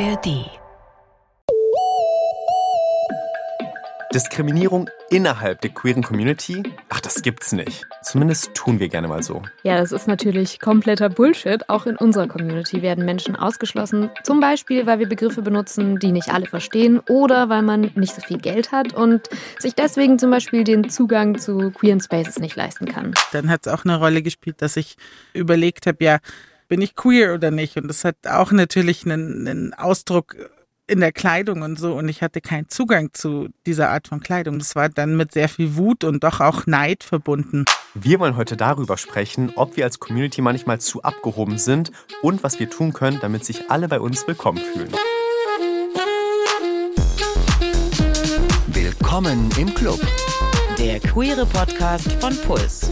ARD. Diskriminierung innerhalb der queeren Community? Ach, das gibt's nicht. Zumindest tun wir gerne mal so. Ja, das ist natürlich kompletter Bullshit. Auch in unserer Community werden Menschen ausgeschlossen. Zum Beispiel, weil wir Begriffe benutzen, die nicht alle verstehen oder weil man nicht so viel Geld hat und sich deswegen zum Beispiel den Zugang zu queeren Spaces nicht leisten kann. Dann hat es auch eine Rolle gespielt, dass ich überlegt habe, ja, bin ich queer oder nicht? Und das hat auch natürlich einen, einen Ausdruck in der Kleidung und so und ich hatte keinen Zugang zu dieser Art von Kleidung. Das war dann mit sehr viel Wut und doch auch Neid verbunden. Wir wollen heute darüber sprechen, ob wir als Community manchmal zu abgehoben sind und was wir tun können, damit sich alle bei uns willkommen fühlen. Willkommen im Club. Der queere Podcast von Puls.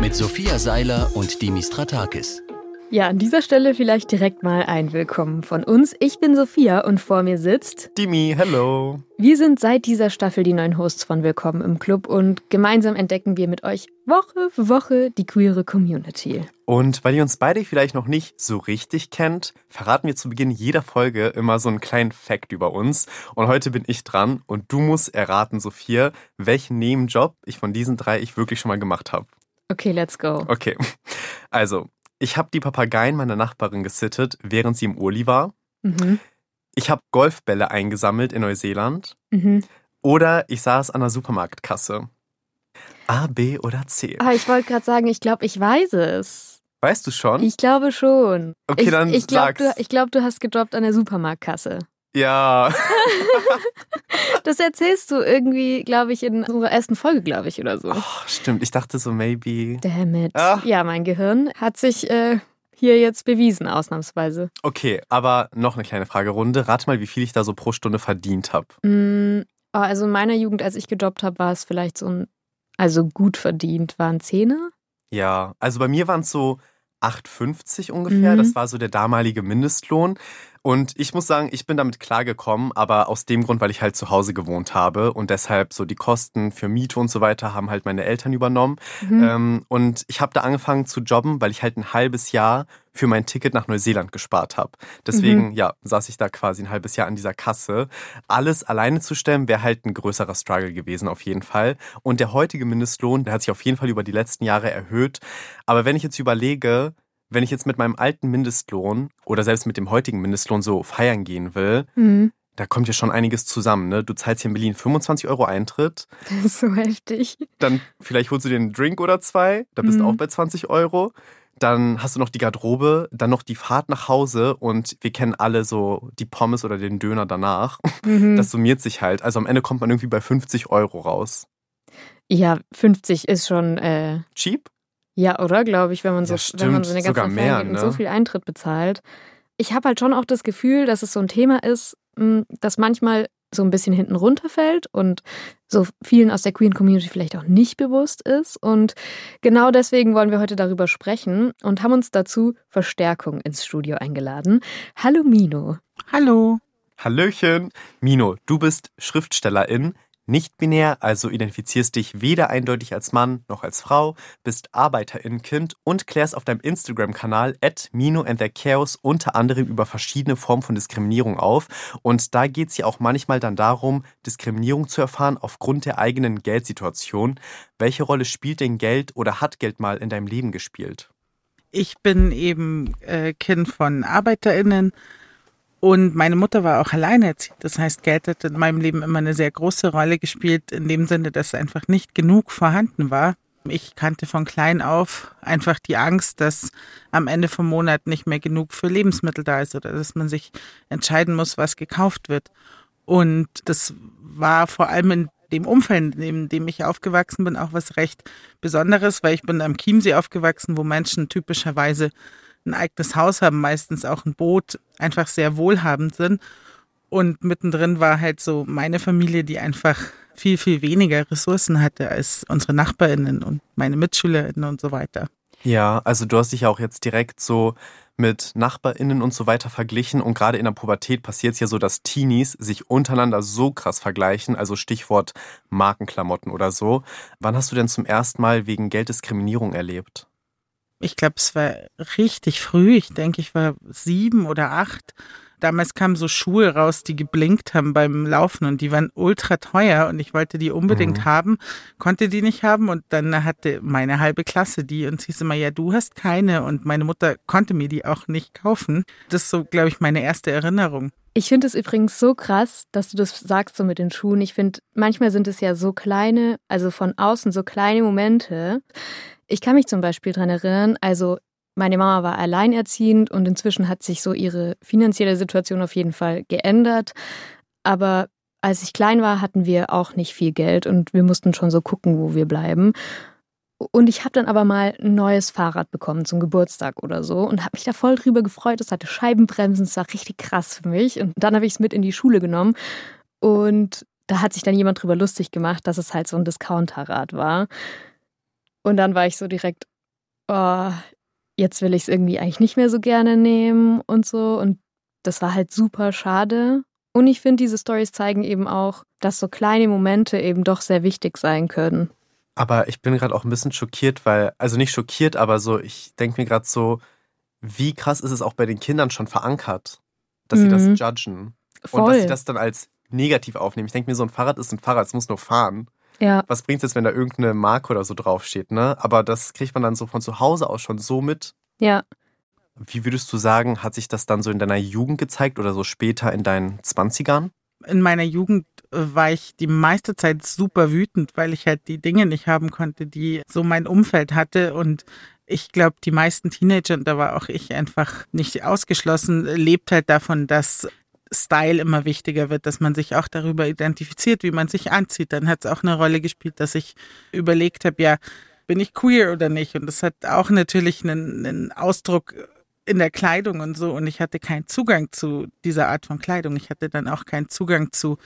Mit Sophia Seiler und Dimis Stratakis. Ja, an dieser Stelle vielleicht direkt mal ein Willkommen von uns. Ich bin Sophia und vor mir sitzt Dimi, hello. Wir sind seit dieser Staffel die neuen Hosts von Willkommen im Club und gemeinsam entdecken wir mit euch Woche für Woche die queere Community. Und weil ihr uns beide vielleicht noch nicht so richtig kennt, verraten wir zu Beginn jeder Folge immer so einen kleinen Fact über uns. Und heute bin ich dran und du musst erraten, Sophia, welchen Nebenjob ich von diesen drei ich wirklich schon mal gemacht habe. Okay, let's go. Okay, also ich habe die Papageien meiner Nachbarin gesittet, während sie im Urli war. Mhm. Ich habe Golfbälle eingesammelt in Neuseeland. Mhm. Oder ich saß an der Supermarktkasse. A, B oder C? Ah, ich wollte gerade sagen, ich glaube, ich weiß es. Weißt du schon? Ich glaube schon. Okay, ich, dann ich glaube, sag's. du, ich glaub, du hast gedroppt an der Supermarktkasse. Ja. Das erzählst du irgendwie, glaube ich, in unserer ersten Folge, glaube ich, oder so. Oh, stimmt, ich dachte so, maybe. Damn it. Ah. Ja, mein Gehirn hat sich äh, hier jetzt bewiesen, ausnahmsweise. Okay, aber noch eine kleine Fragerunde. Rat mal, wie viel ich da so pro Stunde verdient habe. Mm, oh, also in meiner Jugend, als ich gejobbt habe, war es vielleicht so ein, also gut verdient, waren Zehner. Ja, also bei mir waren es so 8,50 ungefähr. Mhm. Das war so der damalige Mindestlohn. Und ich muss sagen, ich bin damit klargekommen, aber aus dem Grund, weil ich halt zu Hause gewohnt habe und deshalb so die Kosten für Miete und so weiter haben halt meine Eltern übernommen. Mhm. Ähm, und ich habe da angefangen zu jobben, weil ich halt ein halbes Jahr für mein Ticket nach Neuseeland gespart habe. Deswegen, ja, saß ich da quasi ein halbes Jahr an dieser Kasse. Alles alleine zu stemmen, wäre halt ein größerer Struggle gewesen, auf jeden Fall. Und der heutige Mindestlohn, der hat sich auf jeden Fall über die letzten Jahre erhöht. Aber wenn ich jetzt überlege, wenn ich jetzt mit meinem alten Mindestlohn oder selbst mit dem heutigen Mindestlohn so feiern gehen will, Mhm. da kommt ja schon einiges zusammen. Ne? Du zahlst hier in Berlin 25 Euro Eintritt, Das ist so heftig. dann vielleicht holst du dir einen Drink oder zwei, da bist du Mhm. auch bei 20 Euro. Dann hast du noch die Garderobe, dann noch die Fahrt nach Hause und wir kennen alle so die Pommes oder den Döner danach. Mhm. Das summiert sich halt. Also am Ende kommt man irgendwie bei 50 Euro raus. ja, 50 ist schon, äh, Cheap? Ja, oder? Glaube ich, wenn man so, Ja, wenn man so eine Sogar ganze mehr, und ne? so viel Eintritt bezahlt. Ich habe halt schon auch das Gefühl, dass es so ein Thema ist, mh, das manchmal so ein bisschen hinten runterfällt und so vielen aus der Queen Community vielleicht auch nicht bewusst ist. Und genau deswegen wollen wir heute darüber sprechen und haben uns dazu Verstärkung ins Studio eingeladen. Hallo Mino. Hallo. Hallöchen. Mino, du bist Schriftstellerin, nicht binär, also identifizierst dich weder eindeutig als Mann noch als Frau, bist Arbeiterin-Kind und klärst auf deinem Instagram-Kanal at Mino and the Chaos unter anderem über verschiedene Formen von Diskriminierung auf. Und da geht es ja auch manchmal dann darum, Diskriminierung zu erfahren aufgrund der eigenen Geldsituation. Welche Rolle spielt denn Geld oder hat Geld mal in deinem Leben gespielt? Ich bin eben äh, Kind von ArbeiterInnen und meine Mutter war auch alleinerziehend. Das heißt, Geld hat in meinem Leben immer eine sehr große Rolle gespielt, in dem Sinne, dass einfach nicht genug vorhanden war. Ich kannte von klein auf einfach die Angst, dass am Ende vom Monat nicht mehr genug für Lebensmittel da ist oder dass man sich entscheiden muss, was gekauft wird. Und das war vor allem in dem Umfeld, in dem ich aufgewachsen bin, auch was recht Besonderes, weil ich bin am Chiemsee aufgewachsen, wo Menschen typischerweise ein eigenes Haus haben, meistens auch ein Boot, einfach sehr wohlhabend sind. Und mittendrin war halt so meine Familie, die einfach viel, viel weniger Ressourcen hatte als unsere NachbarInnen und meine MitschülerInnen und so weiter. Ja, also du hast dich ja auch jetzt direkt so mit NachbarInnen und so weiter verglichen und gerade in der Pubertät passiert es ja so, dass Teenies sich untereinander so krass vergleichen, also Stichwort Markenklamotten oder so. Wann hast du denn zum ersten Mal wegen Gelddiskriminierung erlebt? Ich glaube, es war richtig früh. Ich denke, ich war sieben oder acht. damals kamen so Schuhe raus, die geblinkt haben beim Laufen und die waren ultra teuer und ich wollte die unbedingt mhm. haben, konnte die nicht haben und dann hatte meine halbe Klasse die und sie immer, ja, du hast keine und meine Mutter konnte mir die auch nicht kaufen. Das ist so, glaube ich, meine erste Erinnerung. Ich finde es übrigens so krass, dass du das sagst so mit den Schuhen. Ich finde, manchmal sind es ja so kleine, also von außen so kleine Momente. Ich kann mich zum Beispiel daran erinnern, also meine Mama war alleinerziehend und inzwischen hat sich so ihre finanzielle Situation auf jeden Fall geändert. Aber als ich klein war, hatten wir auch nicht viel Geld und wir mussten schon so gucken, wo wir bleiben. Und ich habe dann aber mal ein neues Fahrrad bekommen zum Geburtstag oder so und habe mich da voll drüber gefreut. Es hatte Scheibenbremsen, es war richtig krass für mich. Und dann habe ich es mit in die Schule genommen und da hat sich dann jemand drüber lustig gemacht, dass es halt so ein Discounterrad war. Und dann war ich so direkt, oh, jetzt will ich es irgendwie eigentlich nicht mehr so gerne nehmen und so. Und das war halt super schade. Und ich finde, diese Stories zeigen eben auch, dass so kleine Momente eben doch sehr wichtig sein können. Aber ich bin gerade auch ein bisschen schockiert, weil, also nicht schockiert, aber so, ich denke mir gerade so, wie krass ist es auch bei den Kindern schon verankert, dass mhm. sie das mhm. judgen. Voll. Und dass sie das dann als negativ aufnehmen. Ich denke mir, so ein Fahrrad ist ein Fahrrad, es muss nur fahren. Ja. Was bringt es jetzt, wenn da irgendeine Marke oder so draufsteht, ne? Aber das kriegt man dann so von zu Hause aus schon so mit. Ja. Wie würdest du sagen, hat sich das dann so in deiner Jugend gezeigt oder so später in deinen Zwanzigern? In meiner Jugend äh, war ich die meiste Zeit super wütend, weil ich halt die Dinge nicht haben konnte, die so mein Umfeld hatte und ich glaube, die meisten Teenager, und da war auch ich einfach nicht ausgeschlossen, lebt halt davon, dass Style immer wichtiger wird, dass man sich auch darüber identifiziert, wie man sich anzieht. Dann hat es auch eine Rolle gespielt, dass ich überlegt habe, ja, bin ich queer oder nicht? Und das hat auch natürlich einen, einen Ausdruck in der Kleidung und so. Und ich hatte keinen Zugang zu dieser Art von Kleidung. Ich hatte dann auch keinen Zugang zu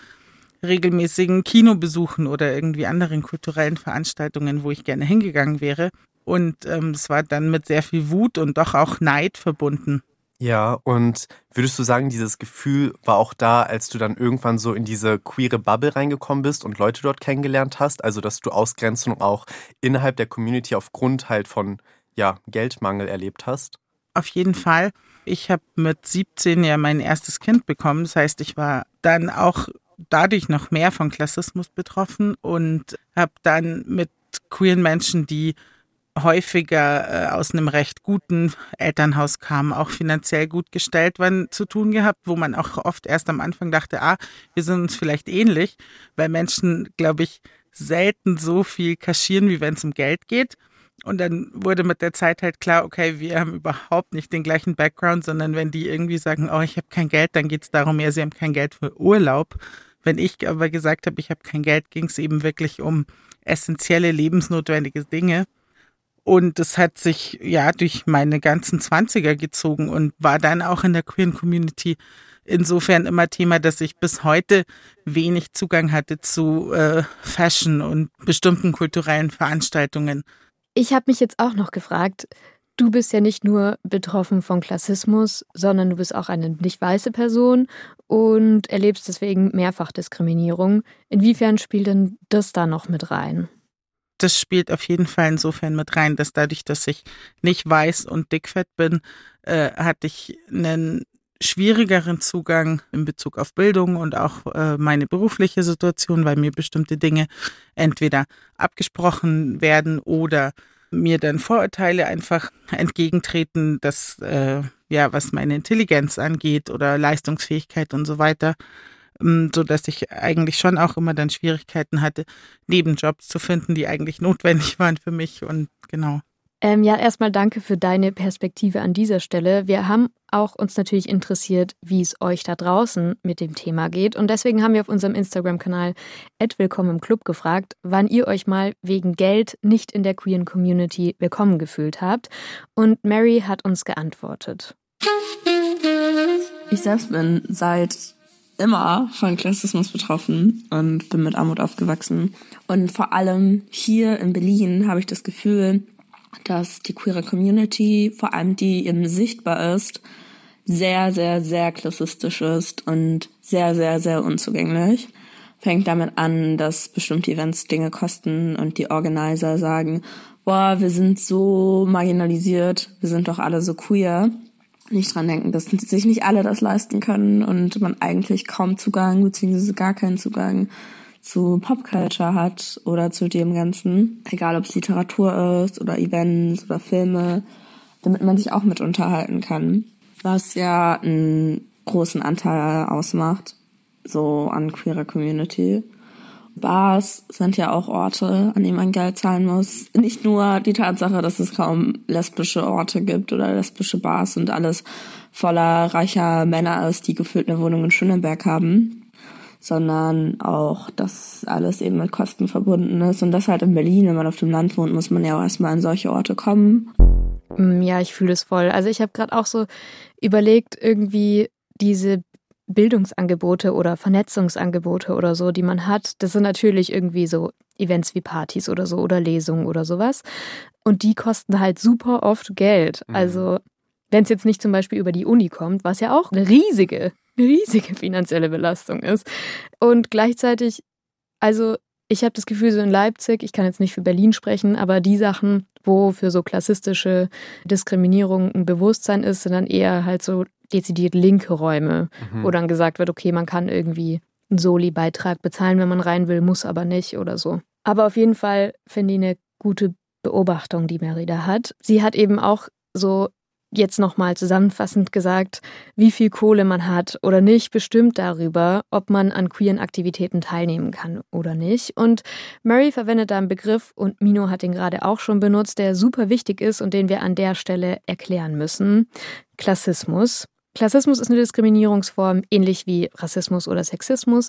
regelmäßigen Kinobesuchen oder irgendwie anderen kulturellen Veranstaltungen, wo ich gerne hingegangen wäre. Und ähm, es war dann mit sehr viel Wut und doch auch Neid verbunden. Ja, und würdest du sagen, dieses Gefühl war auch da, als du dann irgendwann so in diese queere Bubble reingekommen bist und Leute dort kennengelernt hast? Also, dass du Ausgrenzung auch innerhalb der Community aufgrund halt von ja, Geldmangel erlebt hast? Auf jeden Fall. Ich habe mit 17 ja mein erstes Kind bekommen. Das heißt, ich war dann auch dadurch noch mehr von Klassismus betroffen und habe dann mit queeren Menschen, die häufiger äh, aus einem recht guten Elternhaus kamen, auch finanziell gut gestellt waren, zu tun gehabt, wo man auch oft erst am Anfang dachte, ah, wir sind uns vielleicht ähnlich, weil Menschen, glaube ich, selten so viel kaschieren, wie wenn es um Geld geht. Und dann wurde mit der Zeit halt klar, okay, wir haben überhaupt nicht den gleichen Background, sondern wenn die irgendwie sagen, oh, ich habe kein Geld, dann geht es darum, ja, sie haben kein Geld für Urlaub. Wenn ich aber gesagt habe, ich habe kein Geld, ging es eben wirklich um essentielle, lebensnotwendige Dinge. Und das hat sich ja durch meine ganzen Zwanziger gezogen und war dann auch in der queeren Community insofern immer Thema, dass ich bis heute wenig Zugang hatte zu äh, Fashion und bestimmten kulturellen Veranstaltungen. Ich habe mich jetzt auch noch gefragt, du bist ja nicht nur betroffen von Klassismus, sondern du bist auch eine nicht weiße Person und erlebst deswegen mehrfach Diskriminierung. Inwiefern spielt denn das da noch mit rein? Das spielt auf jeden Fall insofern mit rein, dass dadurch, dass ich nicht weiß und dickfett bin, äh, hatte ich einen schwierigeren Zugang in Bezug auf Bildung und auch äh, meine berufliche Situation, weil mir bestimmte Dinge entweder abgesprochen werden oder mir dann Vorurteile einfach entgegentreten, dass äh, ja, was meine Intelligenz angeht oder Leistungsfähigkeit und so weiter. Ähm, so dass ich eigentlich schon auch immer dann Schwierigkeiten hatte, Nebenjobs zu finden, die eigentlich notwendig waren für mich und genau. Ähm, ja, erstmal danke für deine Perspektive an dieser Stelle. Wir haben auch uns natürlich interessiert, wie es euch da draußen mit dem Thema geht. Und deswegen haben wir auf unserem Instagram-Kanal Willkommen im Club gefragt, wann ihr euch mal wegen Geld nicht in der queeren Community willkommen gefühlt habt. Und Mary hat uns geantwortet. Ich selbst bin seit immer von Klassismus betroffen und bin mit Armut aufgewachsen. Und vor allem hier in Berlin habe ich das Gefühl, dass die queere Community, vor allem die eben sichtbar ist, sehr, sehr, sehr klassistisch ist und sehr, sehr, sehr unzugänglich. Fängt damit an, dass bestimmte Events Dinge kosten und die Organizer sagen, boah, wir sind so marginalisiert, wir sind doch alle so queer. Nicht dran denken, dass sich nicht alle das leisten können und man eigentlich kaum Zugang beziehungsweise gar keinen Zugang zu Popculture hat oder zu dem Ganzen, egal ob es Literatur ist oder Events oder Filme, damit man sich auch mit unterhalten kann, was ja einen großen Anteil ausmacht, so an queerer Community. Bars sind ja auch Orte, an denen man Geld zahlen muss. Nicht nur die Tatsache, dass es kaum lesbische Orte gibt oder lesbische Bars und alles voller reicher Männer ist, die gefühlt eine Wohnung in Schöneberg haben, sondern auch, dass alles eben mit Kosten verbunden ist. Und das halt in Berlin, wenn man auf dem Land wohnt, muss man ja auch erstmal an solche Orte kommen. Mm, ja, ich fühle es voll. Also ich habe gerade auch so überlegt, irgendwie diese Bildungsangebote oder Vernetzungsangebote oder so, die man hat, das sind natürlich irgendwie so Events wie Partys oder so oder Lesungen oder sowas. Und die kosten halt super oft Geld. Mhm. Also wenn es jetzt nicht zum Beispiel über die Uni kommt, was ja auch eine riesige, riesige finanzielle Belastung ist. Und gleichzeitig, also ich habe das Gefühl, so in Leipzig, ich kann jetzt nicht für Berlin sprechen, aber die Sachen, wo für so klassistische Diskriminierung ein Bewusstsein ist, sind dann eher halt so dezidiert linke Räume, mhm. wo dann gesagt wird, okay, man kann irgendwie einen Soli-Beitrag bezahlen, wenn man rein will, muss aber nicht oder so. Aber auf jeden Fall finde ich eine gute Beobachtung, die Merida hat. Sie hat eben auch so jetzt nochmal zusammenfassend gesagt, wie viel Kohle man hat oder nicht, bestimmt darüber, ob man an queeren Aktivitäten teilnehmen kann oder nicht. Und Murray verwendet da einen Begriff, und Mino hat ihn gerade auch schon benutzt, der super wichtig ist und den wir an der Stelle erklären müssen. Klassismus. Klassismus ist eine Diskriminierungsform, ähnlich wie Rassismus oder Sexismus.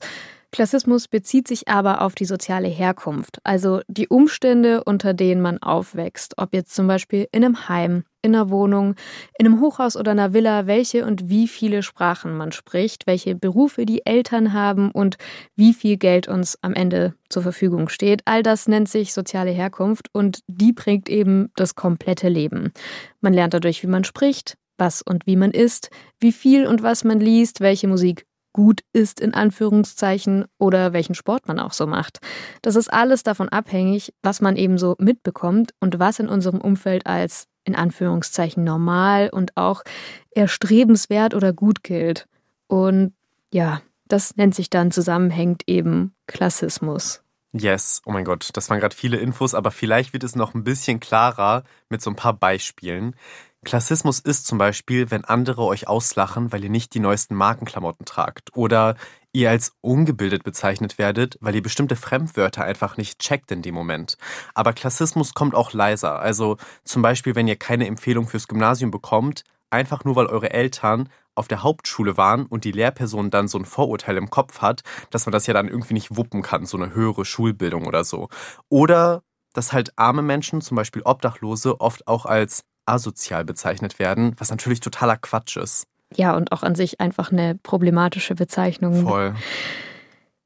Klassismus bezieht sich aber auf die soziale Herkunft, also die Umstände, unter denen man aufwächst. Ob jetzt zum Beispiel in einem Heim, in einer Wohnung, in einem Hochhaus oder einer Villa, welche und wie viele Sprachen man spricht, welche Berufe die Eltern haben und wie viel Geld uns am Ende zur Verfügung steht. All das nennt sich soziale Herkunft und die prägt eben das komplette Leben. Man lernt dadurch, wie man spricht, was und wie man isst, wie viel und was man liest, welche Musik gut ist in Anführungszeichen oder welchen Sport man auch so macht. Das ist alles davon abhängig, was man eben so mitbekommt und was in unserem Umfeld als in Anführungszeichen normal und auch erstrebenswert oder gut gilt. Und ja, das nennt sich dann zusammenhängend eben Klassismus. Yes, oh mein Gott, das waren gerade viele Infos, aber vielleicht wird es noch ein bisschen klarer mit so ein paar Beispielen. Klassismus ist zum Beispiel, wenn andere euch auslachen, weil ihr nicht die neuesten Markenklamotten tragt oder ihr als ungebildet bezeichnet werdet, weil ihr bestimmte Fremdwörter einfach nicht checkt in dem Moment. Aber Klassismus kommt auch leiser. Also zum Beispiel, wenn ihr keine Empfehlung fürs Gymnasium bekommt, einfach nur weil eure Eltern auf der Hauptschule waren und die Lehrperson dann so ein Vorurteil im Kopf hat, dass man das ja dann irgendwie nicht wuppen kann, so eine höhere Schulbildung oder so. Oder dass halt arme Menschen, zum Beispiel Obdachlose, oft auch als asozial bezeichnet werden, was natürlich totaler Quatsch ist. Ja, und auch an sich einfach eine problematische Bezeichnung. Voll.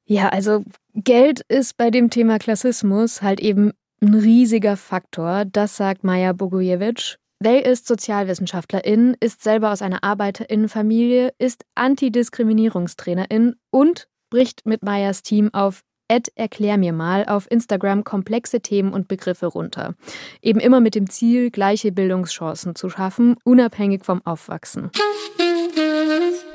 Ja, also Geld ist bei dem Thema Klassismus halt eben ein riesiger Faktor. Das sagt Maja Bogojevic. They ist Sozialwissenschaftlerin, ist selber aus einer Arbeiterinnenfamilie, ist Antidiskriminierungstrainerin und bricht mit Mayas Team auf erklär mir mal auf Instagram komplexe Themen und Begriffe runter. Eben immer mit dem Ziel, gleiche Bildungschancen zu schaffen, unabhängig vom Aufwachsen.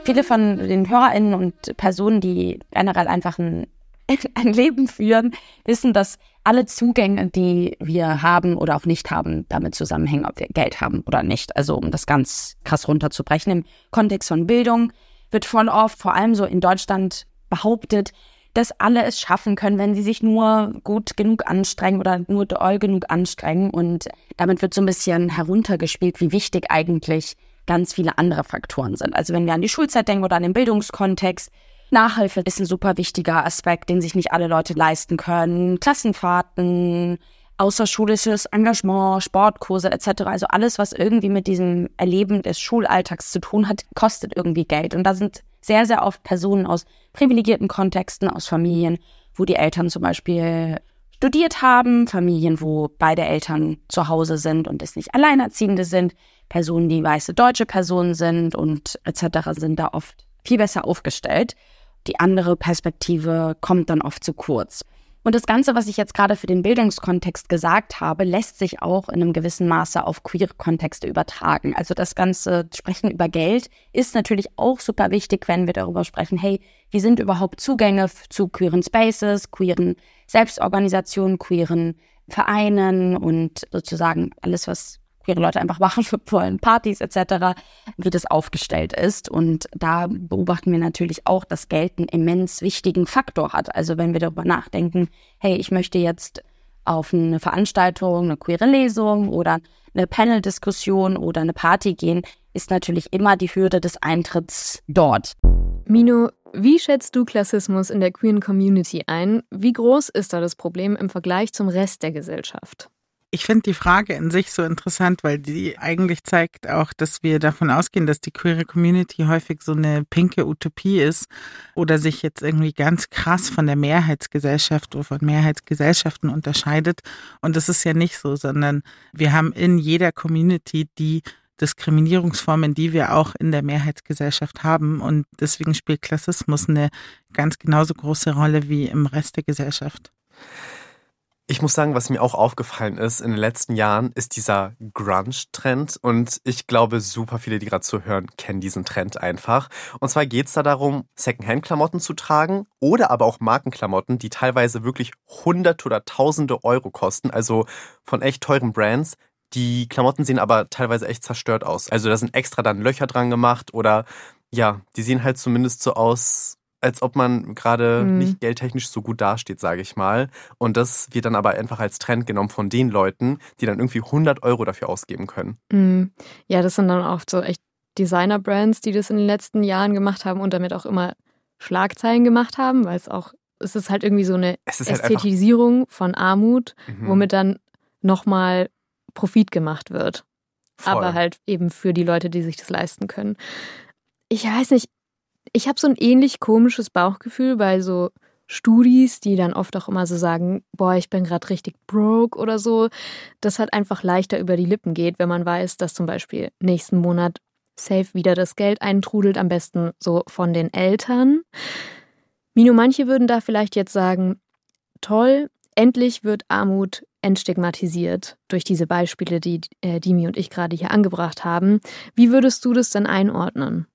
Viele von den HörerInnen und Personen, die generell einfach ein, ein Leben führen, wissen, dass alle Zugänge, die wir haben oder auch nicht haben, damit zusammenhängen, ob wir Geld haben oder nicht. Also um das ganz krass runterzubrechen. Im Kontext von Bildung wird voll oft, vor allem so in Deutschland, behauptet, dass alle es schaffen können, wenn sie sich nur gut genug anstrengen oder nur doll genug anstrengen. Und damit wird so ein bisschen heruntergespielt, wie wichtig eigentlich ganz viele andere Faktoren sind. Also wenn wir an die Schulzeit denken oder an den Bildungskontext, Nachhilfe ist ein super wichtiger Aspekt, den sich nicht alle Leute leisten können. Klassenfahrten, außerschulisches Engagement, Sportkurse etc. Also alles, was irgendwie mit diesem Erleben des Schulalltags zu tun hat, kostet irgendwie Geld. Und da sind sehr, sehr oft Personen aus privilegierten Kontexten, aus Familien, wo die Eltern zum Beispiel studiert haben, Familien, wo beide Eltern zu Hause sind und es nicht Alleinerziehende sind, Personen, die weiße deutsche Personen sind und etc. sind da oft viel besser aufgestellt. Die andere Perspektive kommt dann oft zu kurz. Und das Ganze, was ich jetzt gerade für den Bildungskontext gesagt habe, lässt sich auch in einem gewissen Maße auf queere Kontexte übertragen. Also das ganze Sprechen über Geld ist natürlich auch super wichtig, wenn wir darüber sprechen, hey, wie sind überhaupt Zugänge zu queeren Spaces, queeren Selbstorganisationen, queeren Vereinen und sozusagen alles, was queere Leute einfach machen wollen, Partys etc., wie das aufgestellt ist. Und da beobachten wir natürlich auch, dass Geld einen immens wichtigen Faktor hat. Also wenn wir darüber nachdenken, hey, ich möchte jetzt auf eine Veranstaltung, eine queere Lesung oder eine Panel-Diskussion oder eine Party gehen, ist natürlich immer die Hürde des Eintritts dort. Mino, wie schätzt du Klassismus in der queeren Community ein? Wie groß ist da das Problem im Vergleich zum Rest der Gesellschaft? Ich finde die Frage in sich so interessant, weil die eigentlich zeigt auch, dass wir davon ausgehen, dass die queere Community häufig so eine pinke Utopie ist oder sich jetzt irgendwie ganz krass von der Mehrheitsgesellschaft oder von Mehrheitsgesellschaften unterscheidet. Und das ist ja nicht so, sondern wir haben in jeder Community die Diskriminierungsformen, die wir auch in der Mehrheitsgesellschaft haben. Und deswegen spielt Klassismus eine ganz genauso große Rolle wie im Rest der Gesellschaft. Ich muss sagen, was mir auch aufgefallen ist in den letzten Jahren, ist dieser Grunge-Trend. Und ich glaube, super viele, die gerade zuhören, kennen diesen Trend einfach. Und zwar geht es da darum, Secondhand-Klamotten zu tragen oder aber auch Markenklamotten, die teilweise wirklich hunderte oder tausende Euro kosten, also von echt teuren Brands. Die Klamotten sehen aber teilweise echt zerstört aus. Also da sind extra dann Löcher dran gemacht oder ja, die sehen halt zumindest so aus, als ob man gerade mhm. nicht geldtechnisch so gut dasteht, sage ich mal. Und das wird dann aber einfach als Trend genommen von den Leuten, die dann irgendwie 100 Euro dafür ausgeben können. Mhm. Ja, das sind dann oft so echt Designer-Brands, die das in den letzten Jahren gemacht haben und damit auch immer Schlagzeilen gemacht haben, weil es auch, es ist halt irgendwie so eine halt Ästhetisierung von Armut, mhm. womit dann nochmal Profit gemacht wird. Voll. Aber halt eben für die Leute, die sich das leisten können. Ich weiß nicht, ich habe so ein ähnlich komisches Bauchgefühl bei so Studis, die dann oft auch immer so sagen, boah, ich bin gerade richtig broke oder so, das halt einfach leichter über die Lippen geht, wenn man weiß, dass zum Beispiel nächsten Monat safe wieder das Geld eintrudelt, am besten so von den Eltern. Mino, manche würden da vielleicht jetzt sagen, toll, endlich wird Armut entstigmatisiert durch diese Beispiele, die äh, Dimi und ich gerade hier angebracht haben. Wie würdest du das denn einordnen?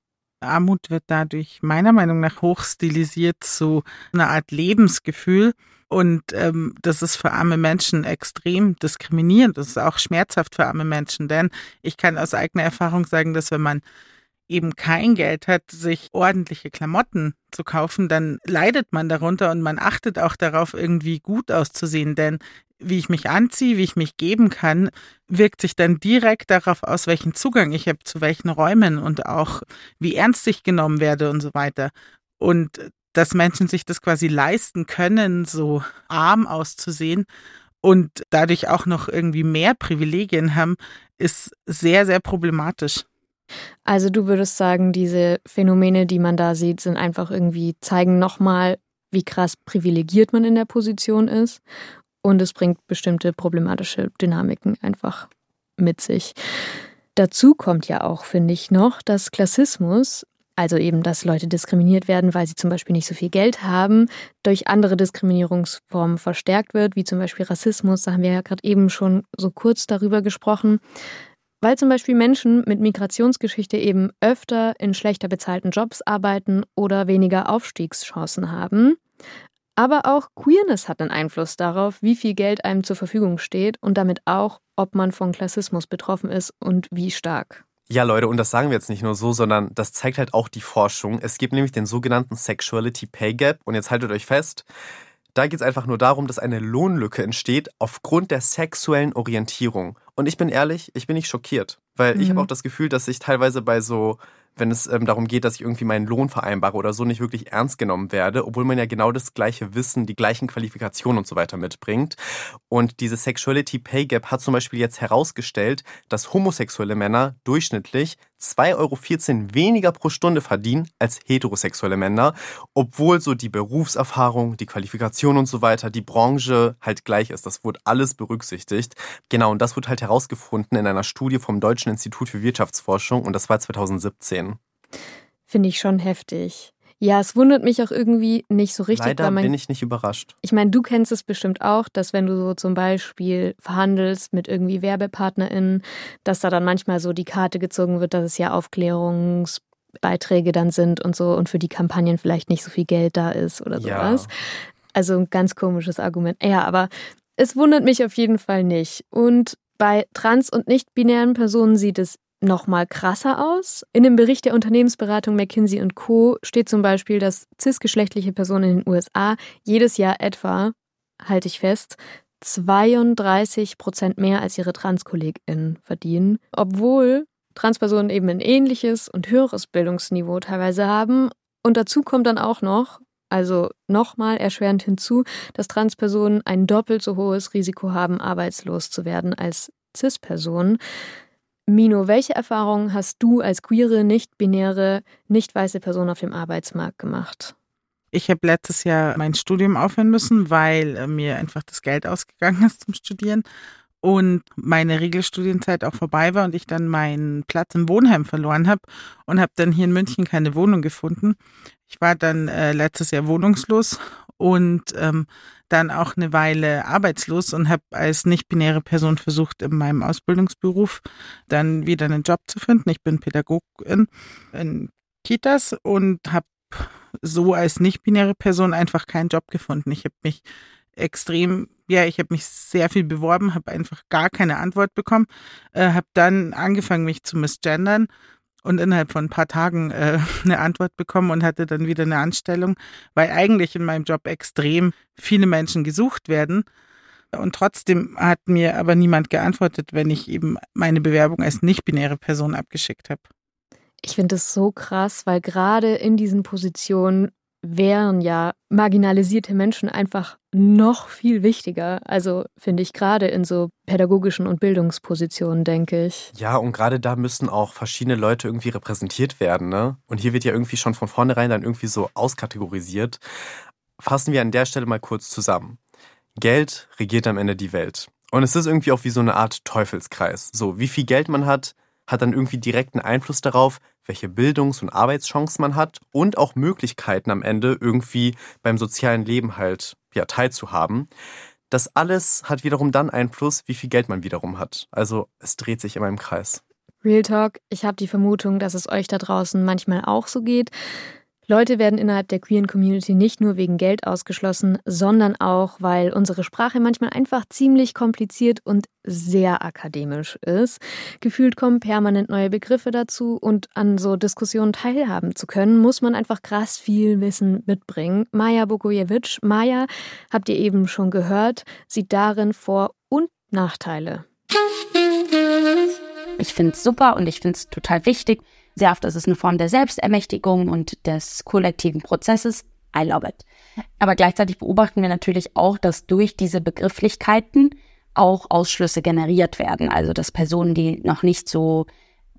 Armut wird dadurch meiner Meinung nach hochstilisiert zu einer Art Lebensgefühl. Und ähm, das ist für arme Menschen extrem diskriminierend. Das ist auch schmerzhaft für arme Menschen, denn ich kann aus eigener Erfahrung sagen, dass wenn man eben kein Geld hat, sich ordentliche Klamotten zu kaufen, dann leidet man darunter und man achtet auch darauf, irgendwie gut auszusehen. Denn wie ich mich anziehe, wie ich mich geben kann, wirkt sich dann direkt darauf aus, welchen Zugang ich habe zu welchen Räumen und auch wie ernst ich genommen werde und so weiter. Und dass Menschen sich das quasi leisten können, so arm auszusehen und dadurch auch noch irgendwie mehr Privilegien haben, ist sehr, sehr problematisch. Also du würdest sagen, diese Phänomene, die man da sieht, sind einfach irgendwie, zeigen nochmal, wie krass privilegiert man in der Position ist und es bringt bestimmte problematische Dynamiken einfach mit sich. Dazu kommt ja auch, finde ich, noch, dass Klassismus, also eben, dass Leute diskriminiert werden, weil sie zum Beispiel nicht so viel Geld haben, durch andere Diskriminierungsformen verstärkt wird, wie zum Beispiel Rassismus. Da haben wir ja gerade eben schon so kurz darüber gesprochen. Weil zum Beispiel Menschen mit Migrationsgeschichte eben öfter in schlechter bezahlten Jobs arbeiten oder weniger Aufstiegschancen haben. Aber auch Queerness hat einen Einfluss darauf, wie viel Geld einem zur Verfügung steht und damit auch, ob man von Klassismus betroffen ist und wie stark. Ja, Leute, und das sagen wir jetzt nicht nur so, sondern das zeigt halt auch die Forschung. Es gibt nämlich den sogenannten Sexuality Pay Gap. Und jetzt haltet euch fest, da geht es einfach nur darum, dass eine Lohnlücke entsteht aufgrund der sexuellen Orientierung. Und ich bin ehrlich, ich bin nicht schockiert, weil mhm. ich habe auch das Gefühl, dass ich teilweise bei so wenn es ähm, darum geht, dass ich irgendwie meinen Lohn vereinbare oder so, nicht wirklich ernst genommen werde, obwohl man ja genau das gleiche Wissen, die gleichen Qualifikationen und so weiter mitbringt. Und diese Sexuality Pay Gap hat zum Beispiel jetzt herausgestellt, dass homosexuelle Männer durchschnittlich 2,14 Euro weniger pro Stunde verdienen als heterosexuelle Männer, obwohl so die Berufserfahrung, die Qualifikation und so weiter, die Branche halt gleich ist. Das wurde alles berücksichtigt. Genau, und das wurde halt herausgefunden in einer Studie vom Deutschen Institut für Wirtschaftsforschung und das war 2017. Finde ich schon heftig. Ja, es wundert mich auch irgendwie nicht so richtig. Leider bin ich nicht überrascht. Ich meine, du kennst es bestimmt auch, dass wenn du so zum Beispiel verhandelst mit irgendwie WerbepartnerInnen, dass da dann manchmal so die Karte gezogen wird, dass es ja Aufklärungsbeiträge dann sind und so und für die Kampagnen vielleicht nicht so viel Geld da ist oder sowas. Ja. Also ein ganz komisches Argument. Ja, aber es wundert mich auf jeden Fall nicht. Und bei trans- und nicht-binären Personen sieht es noch mal krasser aus. In dem Bericht der Unternehmensberatung McKinsey Co. steht zum Beispiel, dass cisgeschlechtliche Personen in den USA jedes Jahr etwa, halte ich fest, 32 Prozent mehr als ihre TranskollegInnen verdienen, obwohl Transpersonen eben ein ähnliches und höheres Bildungsniveau teilweise haben. Und dazu kommt dann auch noch, also nochmal erschwerend hinzu, dass Transpersonen ein doppelt so hohes Risiko haben, arbeitslos zu werden als Cis-Personen. Mino, welche Erfahrungen hast du als queere, nicht-binäre, nicht weiße Person auf dem Arbeitsmarkt gemacht? Ich habe letztes Jahr mein Studium aufhören müssen, weil äh, mir einfach das Geld ausgegangen ist zum Studieren und meine Regelstudienzeit auch vorbei war und ich dann meinen Platz im Wohnheim verloren habe und habe dann hier in München keine Wohnung gefunden. Ich war dann äh, letztes Jahr wohnungslos und ähm, dann auch eine Weile arbeitslos und habe als nicht-binäre Person versucht, in meinem Ausbildungsberuf dann wieder einen Job zu finden. Ich bin Pädagogin in Kitas und habe so als nicht-binäre Person einfach keinen Job gefunden. Ich habe mich extrem, ja, ich habe mich sehr viel beworben, habe einfach gar keine Antwort bekommen, äh, habe dann angefangen, mich zu misgendern und innerhalb von ein paar Tagen äh, eine Antwort bekommen und hatte dann wieder eine Anstellung, weil eigentlich in meinem Job extrem viele Menschen gesucht werden. Und trotzdem hat mir aber niemand geantwortet, wenn ich eben meine Bewerbung als nicht-binäre Person abgeschickt habe. Ich finde es so krass, weil gerade in diesen Positionen wären ja marginalisierte Menschen einfach noch viel wichtiger. Also finde ich gerade in so pädagogischen und Bildungspositionen, denke ich. Ja, und gerade da müssen auch verschiedene Leute irgendwie repräsentiert werden. Ne? Und hier wird ja irgendwie schon von vornherein dann irgendwie so auskategorisiert. Fassen wir an der Stelle mal kurz zusammen. Geld regiert am Ende die Welt. Und es ist irgendwie auch wie so eine Art Teufelskreis. So, wie viel Geld man hat, hat dann irgendwie direkten Einfluss darauf, welche Bildungs- und Arbeitschancen man hat und auch Möglichkeiten am Ende irgendwie beim sozialen Leben halt ja, teilzuhaben. Das alles hat wiederum dann Einfluss, wie viel Geld man wiederum hat. Also es dreht sich immer im Kreis. Real Talk, ich habe die Vermutung, dass es euch da draußen manchmal auch so geht. Leute werden innerhalb der queeren Community nicht nur wegen Geld ausgeschlossen, sondern auch, weil unsere Sprache manchmal einfach ziemlich kompliziert und sehr akademisch ist. Gefühlt kommen permanent neue Begriffe dazu und an so Diskussionen teilhaben zu können, muss man einfach krass viel Wissen mitbringen. Maja Bogojewitsch, Maja, habt ihr eben schon gehört, sieht darin Vor- und Nachteile. Ich finde es super und ich finde es total wichtig, sehr oft ist es eine Form der Selbstermächtigung und des kollektiven Prozesses. I love it. Aber gleichzeitig beobachten wir natürlich auch, dass durch diese Begrifflichkeiten auch Ausschlüsse generiert werden. Also dass Personen, die noch nicht so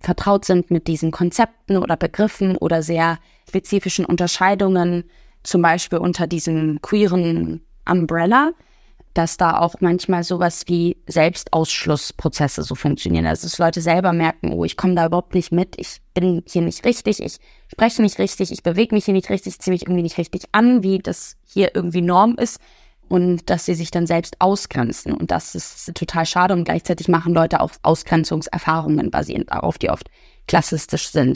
vertraut sind mit diesen Konzepten oder Begriffen oder sehr spezifischen Unterscheidungen, zum Beispiel unter diesem queeren Umbrella, dass da auch manchmal sowas wie Selbstausschlussprozesse so funktionieren. Also dass Leute selber merken, oh, ich komme da überhaupt nicht mit, ich bin hier nicht richtig, ich spreche nicht richtig, ich bewege mich hier nicht richtig, ich ziehe mich irgendwie nicht richtig an, wie das hier irgendwie Norm ist. Und dass sie sich dann selbst ausgrenzen. Und das ist total schade. Und gleichzeitig machen Leute auch Ausgrenzungserfahrungen basierend darauf, die oft klassistisch sind.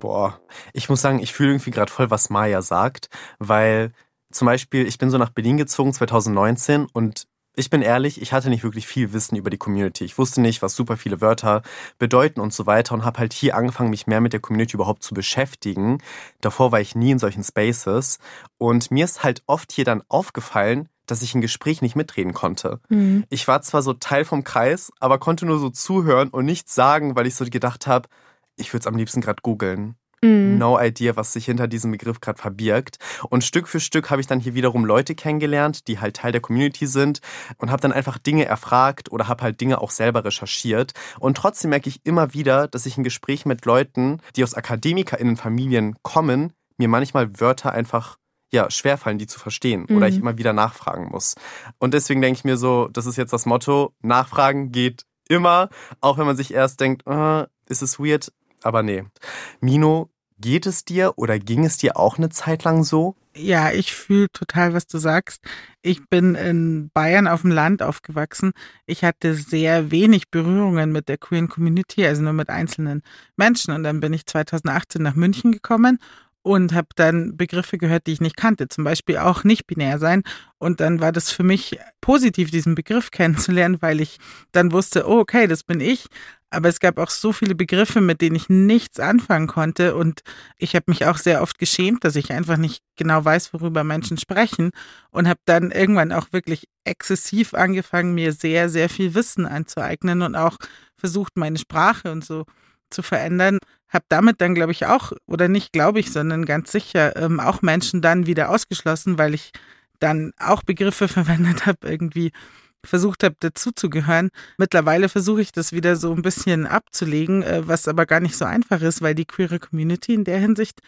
Boah, ich muss sagen, ich fühle irgendwie gerade voll, was Maya sagt, weil zum Beispiel, ich bin so nach Berlin gezogen 2019 und ich bin ehrlich, ich hatte nicht wirklich viel Wissen über die Community. Ich wusste nicht, was super viele Wörter bedeuten und so weiter und habe halt hier angefangen, mich mehr mit der Community überhaupt zu beschäftigen. Davor war ich nie in solchen Spaces und mir ist halt oft hier dann aufgefallen, dass ich ein Gespräch nicht mitreden konnte. Mhm. Ich war zwar so Teil vom Kreis, aber konnte nur so zuhören und nichts sagen, weil ich so gedacht habe, ich würde es am liebsten gerade googeln. Mhm. No idea, was sich hinter diesem Begriff gerade verbirgt. Und Stück für Stück habe ich dann hier wiederum Leute kennengelernt, die halt Teil der Community sind und habe dann einfach Dinge erfragt oder habe halt Dinge auch selber recherchiert. Und trotzdem merke ich immer wieder, dass ich ein Gespräch mit Leuten, die aus AkademikerInnen-Familien kommen, mir manchmal Wörter einfach ja, schwerfallen, die zu verstehen mhm. oder ich immer wieder nachfragen muss. Und deswegen denke ich mir so, das ist jetzt das Motto, nachfragen geht immer, auch wenn man sich erst denkt, äh, ist es weird, aber nee. Mino, Geht es dir oder ging es dir auch eine Zeit lang so? Ja, ich fühle total, was du sagst. Ich bin in Bayern auf dem Land aufgewachsen. Ich hatte sehr wenig Berührungen mit der queeren Community, also nur mit einzelnen Menschen. Und dann bin ich 2018 nach München gekommen und habe dann Begriffe gehört, die ich nicht kannte, zum Beispiel auch nicht binär sein. Und dann war das für mich positiv, diesen Begriff kennenzulernen, weil ich dann wusste, oh, okay, das bin ich. Aber es gab auch so viele Begriffe, mit denen ich nichts anfangen konnte. Und ich habe mich auch sehr oft geschämt, dass ich einfach nicht genau weiß, worüber Menschen sprechen. Und habe dann irgendwann auch wirklich exzessiv angefangen, mir sehr, sehr viel Wissen anzueignen und auch versucht, meine Sprache und so zu verändern habe damit dann, glaube ich, auch, oder nicht glaube ich, sondern ganz sicher ähm, auch Menschen dann wieder ausgeschlossen, weil ich dann auch Begriffe verwendet habe, irgendwie versucht habe, dazuzugehören. Mittlerweile versuche ich das wieder so ein bisschen abzulegen, äh, was aber gar nicht so einfach ist, weil die queere Community in der Hinsicht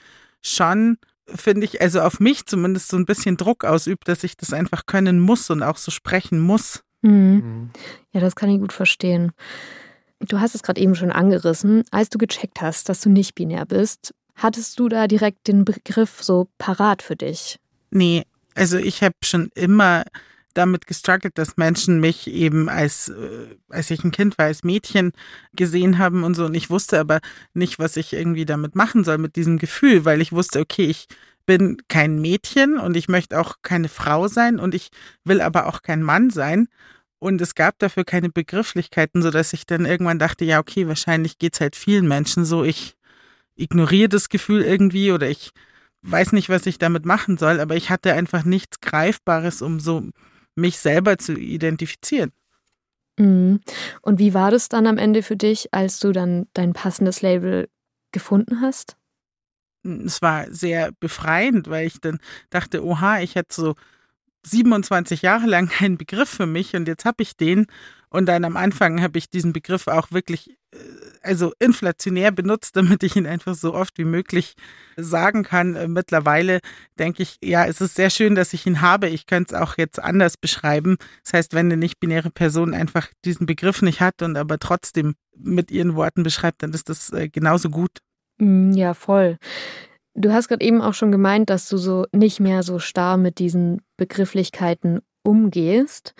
schon, finde ich, also auf mich zumindest so ein bisschen Druck ausübt, dass ich das einfach können muss und auch so sprechen muss. Mhm. mhm. Ja, das kann ich gut verstehen. Du hast es gerade eben schon angerissen. Als du gecheckt hast, dass du nicht binär bist, hattest du da direkt den Begriff so parat für dich? Nee, also ich habe schon immer damit gestruggelt, dass Menschen mich eben als, äh, als ich ein Kind war, als Mädchen gesehen haben und so. Und ich wusste aber nicht, was ich irgendwie damit machen soll, mit diesem Gefühl, weil ich wusste, okay, ich bin kein Mädchen und ich möchte auch keine Frau sein und ich will aber auch kein Mann sein. Und es gab dafür keine Begrifflichkeiten, sodass ich dann irgendwann dachte, ja, okay, wahrscheinlich geht es halt vielen Menschen so. Ich ignoriere das Gefühl irgendwie oder ich weiß nicht, was ich damit machen soll, aber ich hatte einfach nichts Greifbares, um so mich selber zu identifizieren. Mhm. Und wie war das dann am Ende für dich, als du dann dein passendes Label gefunden hast? Es war sehr befreiend, weil ich dann dachte, oha, ich hätte so 27 Jahre lang keinen Begriff für mich und jetzt habe ich den. Und dann am Anfang habe ich diesen Begriff auch wirklich, also inflationär benutzt, damit ich ihn einfach so oft wie möglich sagen kann. Äh, mittlerweile denke ich, ja, es ist sehr schön, dass ich ihn habe. Ich könnte es auch jetzt anders beschreiben. Das heißt, wenn eine nicht-binäre Person einfach diesen Begriff nicht hat und aber trotzdem mit ihren Worten beschreibt, dann ist das äh, genauso gut. Mm, ja, voll. Du hast gerade eben auch schon gemeint, dass du so nicht mehr so starr mit diesen Begrifflichkeiten umgehst.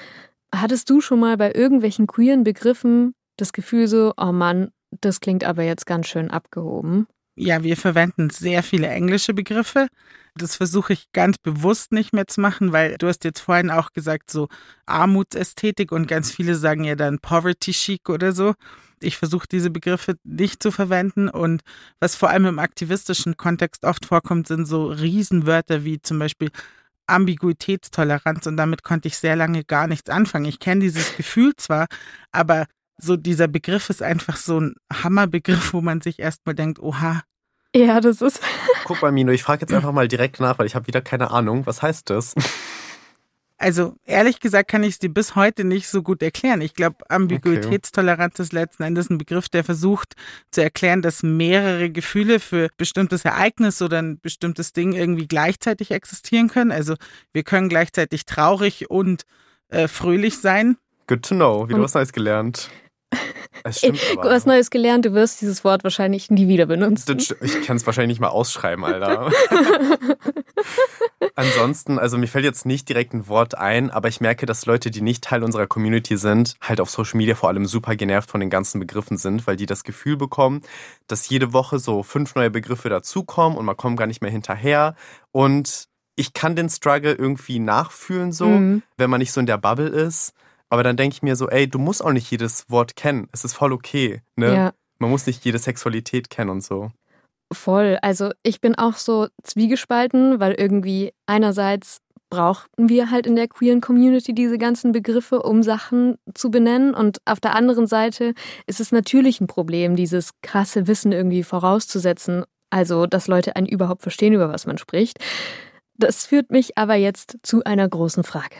Hattest du schon mal bei irgendwelchen queeren Begriffen das Gefühl so, oh Mann, das klingt aber jetzt ganz schön abgehoben? Ja, wir verwenden sehr viele englische Begriffe. Das versuche ich ganz bewusst nicht mehr zu machen, weil du hast jetzt vorhin auch gesagt, so Armutsästhetik und ganz viele sagen ja dann Poverty Chic oder so. Ich versuche diese Begriffe nicht zu verwenden und was vor allem im aktivistischen Kontext oft vorkommt, sind so Riesenwörter wie zum Beispiel Ambiguitätstoleranz und damit konnte ich sehr lange gar nichts anfangen. Ich kenne dieses Gefühl zwar, aber so dieser Begriff ist einfach so ein Hammerbegriff, wo man sich erstmal denkt, oha. Ja, das ist. Guck mal, Mino, ich frage jetzt einfach mal direkt nach, weil ich habe wieder keine Ahnung. Was heißt das? Also ehrlich gesagt kann ich es dir bis heute nicht so gut erklären. Ich glaube, Ambiguitätstoleranz ist letzten Endes ein Begriff, der versucht zu erklären, dass mehrere Gefühle für bestimmtes Ereignis oder ein bestimmtes Ding irgendwie gleichzeitig existieren können. Also wir können gleichzeitig traurig und äh, fröhlich sein. Good to know, wie du was Neues gelernt. Stimmt, du hast Neues gelernt, du wirst dieses Wort wahrscheinlich nie wieder benutzen. Ich kann es wahrscheinlich nicht mal ausschreiben, Alter. Ansonsten, also mir fällt jetzt nicht direkt ein Wort ein, aber ich merke, dass Leute, die nicht Teil unserer Community sind, halt auf Social Media vor allem super genervt von den ganzen Begriffen sind, weil die das Gefühl bekommen, dass jede Woche so fünf neue Begriffe dazukommen und man kommt gar nicht mehr hinterher. Und ich kann den Struggle irgendwie nachfühlen, so, mhm. wenn man nicht so in der Bubble ist. Aber dann denke ich mir so, ey, du musst auch nicht jedes Wort kennen. Es ist voll okay. Ne? Ja. Man muss nicht jede Sexualität kennen und so. Voll. Also ich bin auch so zwiegespalten, weil irgendwie einerseits brauchten wir halt in der queeren Community diese ganzen Begriffe, um Sachen zu benennen. Und auf der anderen Seite ist es natürlich ein Problem, dieses krasse Wissen irgendwie vorauszusetzen. Also, dass Leute einen überhaupt verstehen, über was man spricht. Das führt mich aber jetzt zu einer großen Frage.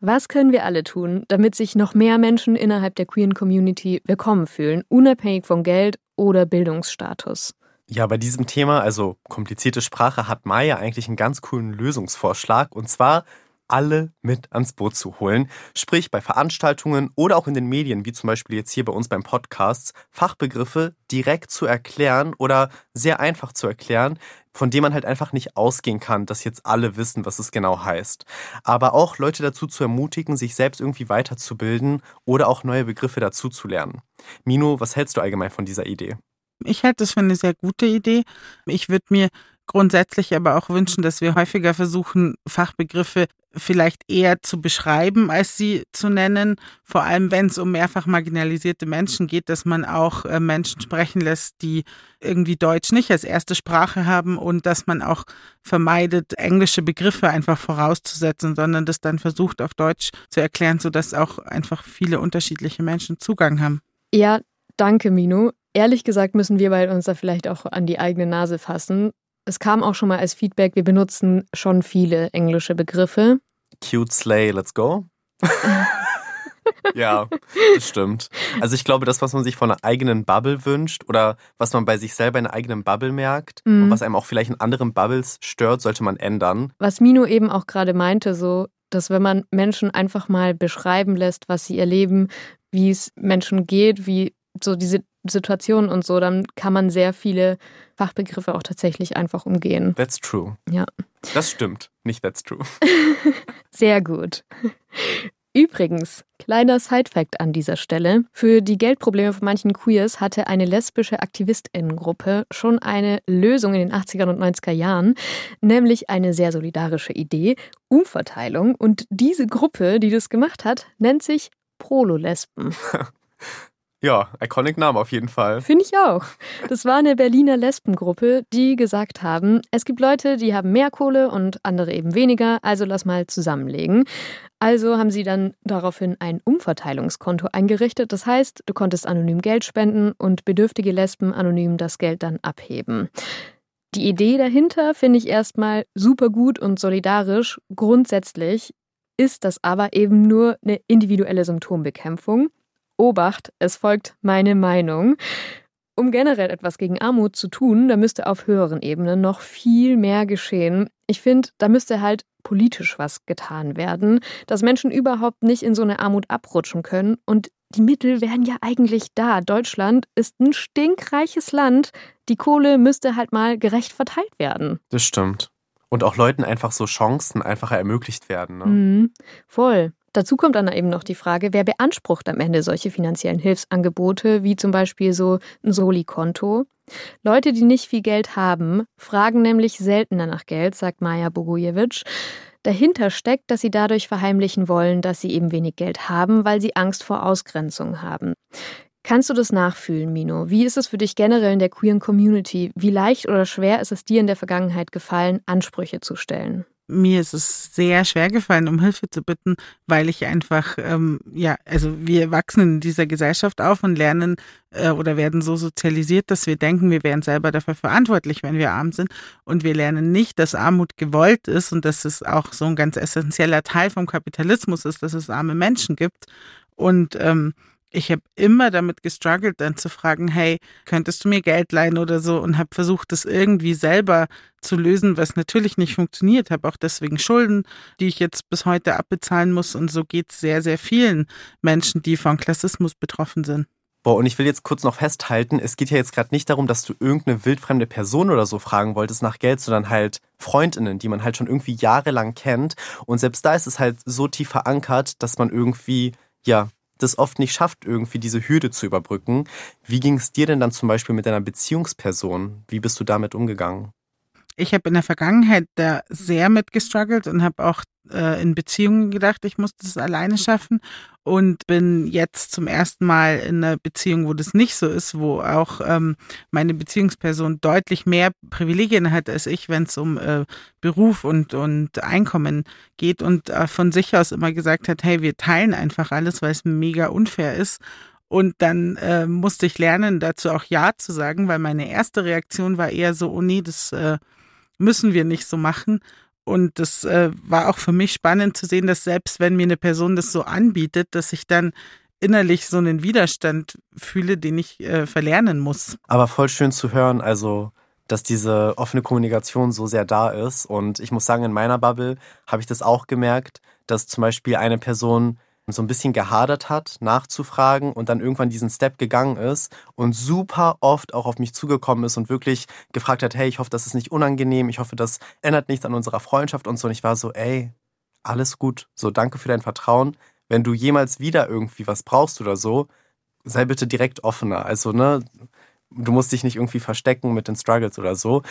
Was können wir alle tun, damit sich noch mehr Menschen innerhalb der queeren Community willkommen fühlen, unabhängig von Geld oder Bildungsstatus? Ja, bei diesem Thema, also komplizierte Sprache, hat Maya eigentlich einen ganz coolen Lösungsvorschlag. Und zwar alle mit ans Boot zu holen. Sprich bei Veranstaltungen oder auch in den Medien, wie zum Beispiel jetzt hier bei uns beim Podcast, Fachbegriffe direkt zu erklären oder sehr einfach zu erklären, von dem man halt einfach nicht ausgehen kann, dass jetzt alle wissen, was es genau heißt. Aber auch Leute dazu zu ermutigen, sich selbst irgendwie weiterzubilden oder auch neue Begriffe dazu zu lernen. Mino, was hältst du allgemein von dieser Idee? Ich halte das für eine sehr gute Idee. Ich würde mir grundsätzlich aber auch wünschen, dass wir häufiger versuchen, Fachbegriffe vielleicht eher zu beschreiben, als sie zu nennen. Vor allem, wenn es um mehrfach marginalisierte Menschen geht, dass man auch äh, Menschen sprechen lässt, die irgendwie Deutsch nicht als erste Sprache haben und dass man auch vermeidet, englische Begriffe einfach vorauszusetzen, sondern das dann versucht auf Deutsch zu erklären, sodass auch einfach viele unterschiedliche Menschen Zugang haben. Ja, danke, Mino. Ehrlich gesagt müssen wir bei uns da vielleicht auch an die eigene Nase fassen es kam auch schon mal als Feedback, wir benutzen schon viele englische Begriffe. Cute Slay, let's go. ja, das stimmt. Also ich glaube, das, was man sich von einer eigenen Bubble wünscht oder was man bei sich selber in einer eigenen Bubble merkt mhm. und was einem auch vielleicht in anderen Bubbles stört, sollte man ändern. Was Mino eben auch gerade meinte, so, dass wenn man Menschen einfach mal beschreiben lässt, was sie erleben, wie es Menschen geht, wie so diese Situationen und so, dann kann man sehr viele Fachbegriffe auch tatsächlich einfach umgehen. That's true. Ja. Das stimmt, nicht that's true. sehr gut. Übrigens, kleiner Side-Fact an dieser Stelle. Für die Geldprobleme von manchen Queers hatte eine lesbische Aktivistinnengruppe schon eine Lösung in den 80er und 90er Jahren, nämlich eine sehr solidarische Idee, Umverteilung. Und diese Gruppe, die das gemacht hat, nennt sich Prololesben. Ja, iconic Name auf jeden Fall. Finde ich auch. Das war eine Berliner Lesbengruppe, die gesagt haben, es gibt Leute, die haben mehr Kohle und andere eben weniger, also lass mal zusammenlegen. Also haben sie dann daraufhin ein Umverteilungskonto eingerichtet. Das heißt, du konntest anonym Geld spenden und bedürftige Lesben anonym das Geld dann abheben. Die Idee dahinter finde ich erstmal super gut und solidarisch. Grundsätzlich ist das aber eben nur eine individuelle Symptombekämpfung. Obacht, es folgt meine Meinung. Um generell etwas gegen Armut zu tun, da müsste auf höheren Ebenen noch viel mehr geschehen. Ich finde, da müsste halt politisch was getan werden, dass Menschen überhaupt nicht in so eine Armut abrutschen können. Und die Mittel wären ja eigentlich da. Deutschland ist ein stinkreiches Land. Die Kohle müsste halt mal gerecht verteilt werden. Das stimmt. Und auch Leuten einfach so Chancen einfacher ermöglicht werden. Ne? Mhm, voll. Dazu kommt dann eben noch die Frage, wer beansprucht am Ende solche finanziellen Hilfsangebote, wie zum Beispiel so ein Soli-Konto. Leute, die nicht viel Geld haben, fragen nämlich seltener nach Geld, sagt Maja Bogojewitsch. Dahinter steckt, dass sie dadurch verheimlichen wollen, dass sie eben wenig Geld haben, weil sie Angst vor Ausgrenzung haben. Kannst du das nachfühlen, Mino? Wie ist es für dich generell in der queeren Community? Wie leicht oder schwer ist es dir in der Vergangenheit gefallen, Ansprüche zu stellen? Mir ist es sehr schwer gefallen, um Hilfe zu bitten, weil ich einfach, ähm, ja, also wir wachsen in dieser Gesellschaft auf und lernen äh, oder werden so sozialisiert, dass wir denken, wir wären selber dafür verantwortlich, wenn wir arm sind. Und wir lernen nicht, dass Armut gewollt ist und dass es auch so ein ganz essentieller Teil vom Kapitalismus ist, dass es arme Menschen gibt. Und ähm, ich habe immer damit gestruggelt, dann zu fragen, hey, könntest du mir Geld leihen oder so und habe versucht, das irgendwie selber zu lösen, was natürlich nicht funktioniert. Habe auch deswegen Schulden, die ich jetzt bis heute abbezahlen muss und so geht es sehr, sehr vielen Menschen, die von Klassismus betroffen sind. Boah, und ich will jetzt kurz noch festhalten, es geht ja jetzt gerade nicht darum, dass du irgendeine wildfremde Person oder so fragen wolltest nach Geld, sondern halt Freundinnen, die man halt schon irgendwie jahrelang kennt. Und selbst da ist es halt so tief verankert, dass man irgendwie, ja, das oft nicht schafft, irgendwie diese Hürde zu überbrücken. Wie ging es dir denn dann zum Beispiel mit deiner Beziehungsperson? Wie bist du damit umgegangen? Ich habe in der Vergangenheit da sehr mit gestruggelt und habe auch äh, in Beziehungen gedacht, ich muss das alleine schaffen und bin jetzt zum ersten Mal in einer Beziehung, wo das nicht so ist, wo auch ähm, meine Beziehungsperson deutlich mehr Privilegien hat als ich, wenn es um äh, Beruf und, und Einkommen geht und äh, von sich aus immer gesagt hat, hey, wir teilen einfach alles, weil es mega unfair ist. Und dann äh, musste ich lernen, dazu auch Ja zu sagen, weil meine erste Reaktion war eher so, oh nee, das äh, müssen wir nicht so machen. Und das äh, war auch für mich spannend zu sehen, dass selbst wenn mir eine Person das so anbietet, dass ich dann innerlich so einen Widerstand fühle, den ich äh, verlernen muss. Aber voll schön zu hören, also dass diese offene Kommunikation so sehr da ist. Und ich muss sagen, in meiner Bubble habe ich das auch gemerkt, dass zum Beispiel eine Person so ein bisschen gehadert hat, nachzufragen und dann irgendwann diesen Step gegangen ist und super oft auch auf mich zugekommen ist und wirklich gefragt hat, hey, ich hoffe, das ist nicht unangenehm, ich hoffe, das ändert nichts an unserer Freundschaft und so. Und ich war so, ey, alles gut, so danke für dein Vertrauen. Wenn du jemals wieder irgendwie was brauchst oder so, sei bitte direkt offener. Also, ne, du musst dich nicht irgendwie verstecken mit den Struggles oder so.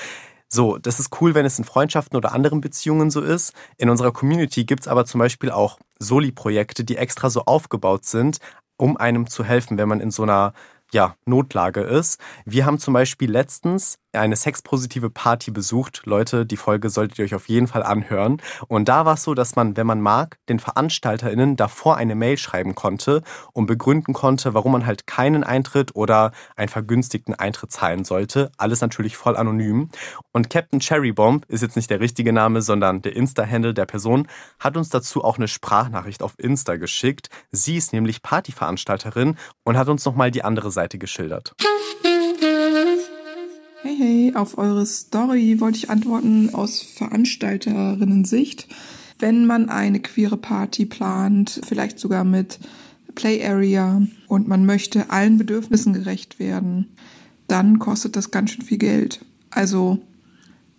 So, das ist cool, wenn es in Freundschaften oder anderen Beziehungen so ist. In unserer Community gibt es aber zum Beispiel auch Soli-Projekte, die extra so aufgebaut sind, um einem zu helfen, wenn man in so einer ja, Notlage ist. Wir haben zum Beispiel letztens eine sexpositive Party besucht. Leute, die Folge solltet ihr euch auf jeden Fall anhören. Und da war es so, dass man, wenn man mag, den VeranstalterInnen davor eine Mail schreiben konnte und begründen konnte, warum man halt keinen Eintritt oder einen vergünstigten Eintritt zahlen sollte. Alles natürlich voll anonym. Und Captain Cherry Bomb ist jetzt nicht der richtige Name, sondern der Insta-Handle der Person, hat uns dazu auch eine Sprachnachricht auf Insta geschickt. Sie ist nämlich Partyveranstalterin und hat uns nochmal die andere Seite geschildert. Hey, hey, auf eure Story wollte ich antworten aus Veranstalterinnen-Sicht. Wenn man eine queere Party plant, vielleicht sogar mit Play Area und man möchte allen Bedürfnissen gerecht werden, dann kostet das ganz schön viel Geld. Also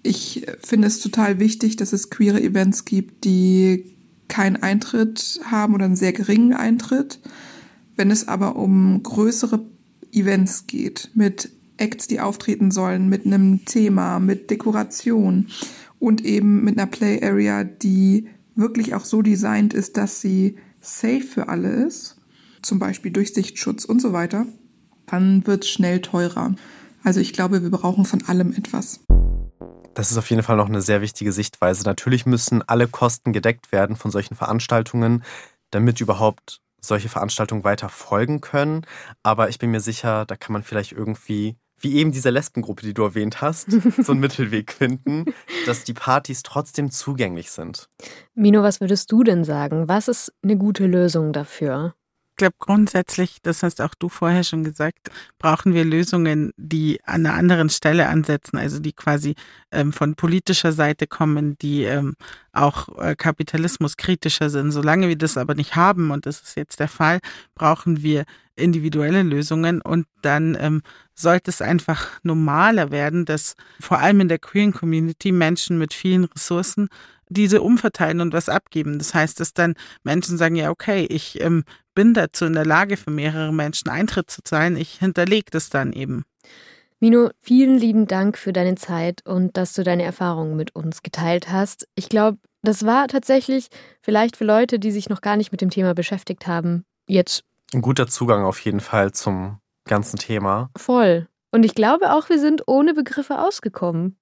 ich finde es total wichtig, dass es queere Events gibt, die keinen Eintritt haben oder einen sehr geringen Eintritt. Wenn es aber um größere Events geht mit Acts, die auftreten sollen, mit einem Thema, mit Dekoration und eben mit einer Play Area, die wirklich auch so designt ist, dass sie safe für alle ist, zum Beispiel durch Sichtschutz und so weiter, dann wird es schnell teurer. Also ich glaube, wir brauchen von allem etwas. Das ist auf jeden Fall noch eine sehr wichtige Sichtweise. Natürlich müssen alle Kosten gedeckt werden von solchen Veranstaltungen, damit überhaupt solche Veranstaltungen weiter folgen können. Aber ich bin mir sicher, da kann man vielleicht irgendwie wie eben diese Lesbengruppe, die du erwähnt hast, so einen Mittelweg finden, dass die Partys trotzdem zugänglich sind. Mino, was würdest du denn sagen? Was ist eine gute Lösung dafür? Ich glaube grundsätzlich, das hast auch du vorher schon gesagt, brauchen wir Lösungen, die an einer anderen Stelle ansetzen, also die quasi ähm, von politischer Seite kommen, die ähm, auch äh, kapitalismuskritischer sind. Solange wir das aber nicht haben, und das ist jetzt der Fall, brauchen wir individuelle Lösungen und dann ähm, sollte es einfach normaler werden, dass vor allem in der queeren Community Menschen mit vielen Ressourcen diese umverteilen und was abgeben. Das heißt, dass dann Menschen sagen, ja, okay, ich ähm, bin dazu in der Lage, für mehrere Menschen Eintritt zu zahlen, ich hinterlege das dann eben. Mino, vielen lieben Dank für deine Zeit und dass du deine Erfahrungen mit uns geteilt hast. Ich glaube, das war tatsächlich vielleicht für Leute, die sich noch gar nicht mit dem Thema beschäftigt haben, jetzt ein guter Zugang auf jeden Fall zum ganzen Thema. Voll. Und ich glaube auch, wir sind ohne Begriffe ausgekommen.